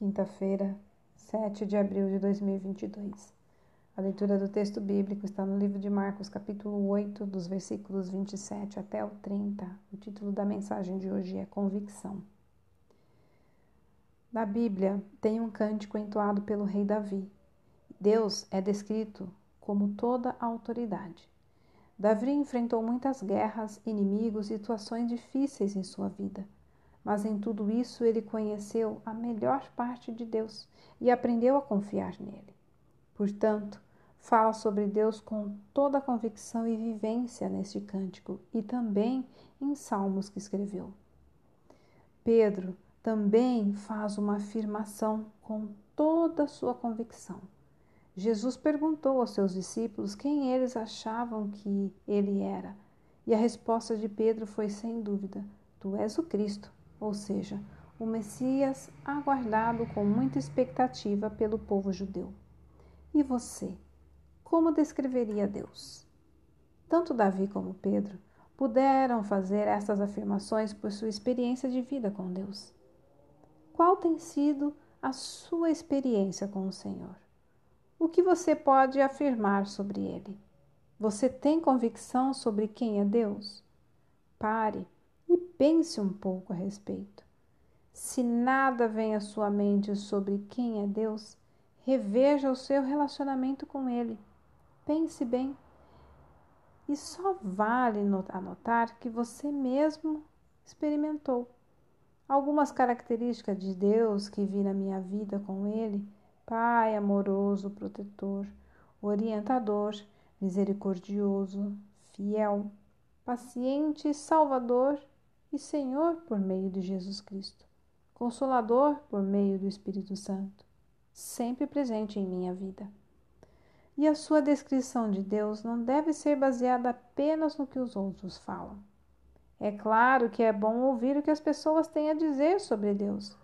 quinta-feira, 7 de abril de 2022. A leitura do texto bíblico está no livro de Marcos, capítulo 8, dos versículos 27 até o 30. O título da mensagem de hoje é Convicção. Na Bíblia tem um cântico entoado pelo rei Davi. Deus é descrito como toda a autoridade. Davi enfrentou muitas guerras, inimigos e situações difíceis em sua vida mas em tudo isso ele conheceu a melhor parte de Deus e aprendeu a confiar nele. Portanto, fala sobre Deus com toda a convicção e vivência neste cântico e também em salmos que escreveu. Pedro também faz uma afirmação com toda a sua convicção. Jesus perguntou aos seus discípulos quem eles achavam que ele era, e a resposta de Pedro foi sem dúvida: Tu és o Cristo, ou seja, o Messias aguardado com muita expectativa pelo povo judeu. E você, como descreveria Deus? Tanto Davi como Pedro puderam fazer essas afirmações por sua experiência de vida com Deus. Qual tem sido a sua experiência com o Senhor? O que você pode afirmar sobre ele? Você tem convicção sobre quem é Deus? Pare pense um pouco a respeito. Se nada vem à sua mente sobre quem é Deus, reveja o seu relacionamento com Ele. Pense bem. E só vale anotar que você mesmo experimentou. Algumas características de Deus que vi na minha vida com Ele: Pai amoroso, protetor, orientador, misericordioso, fiel, paciente, salvador e Senhor por meio de Jesus Cristo, Consolador por meio do Espírito Santo, sempre presente em minha vida. E a sua descrição de Deus não deve ser baseada apenas no que os outros falam. É claro que é bom ouvir o que as pessoas têm a dizer sobre Deus,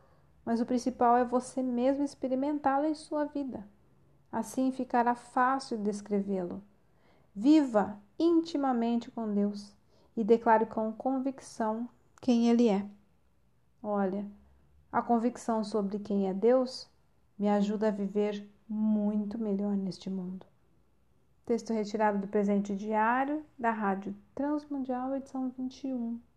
mas o principal é você mesmo experimentá-lo em sua vida. Assim ficará fácil descrevê-lo. Viva intimamente com Deus e declare com convicção quem Ele é. Olha, a convicção sobre quem é Deus me ajuda a viver muito melhor neste mundo. Texto retirado do presente diário da Rádio Transmundial, edição 21.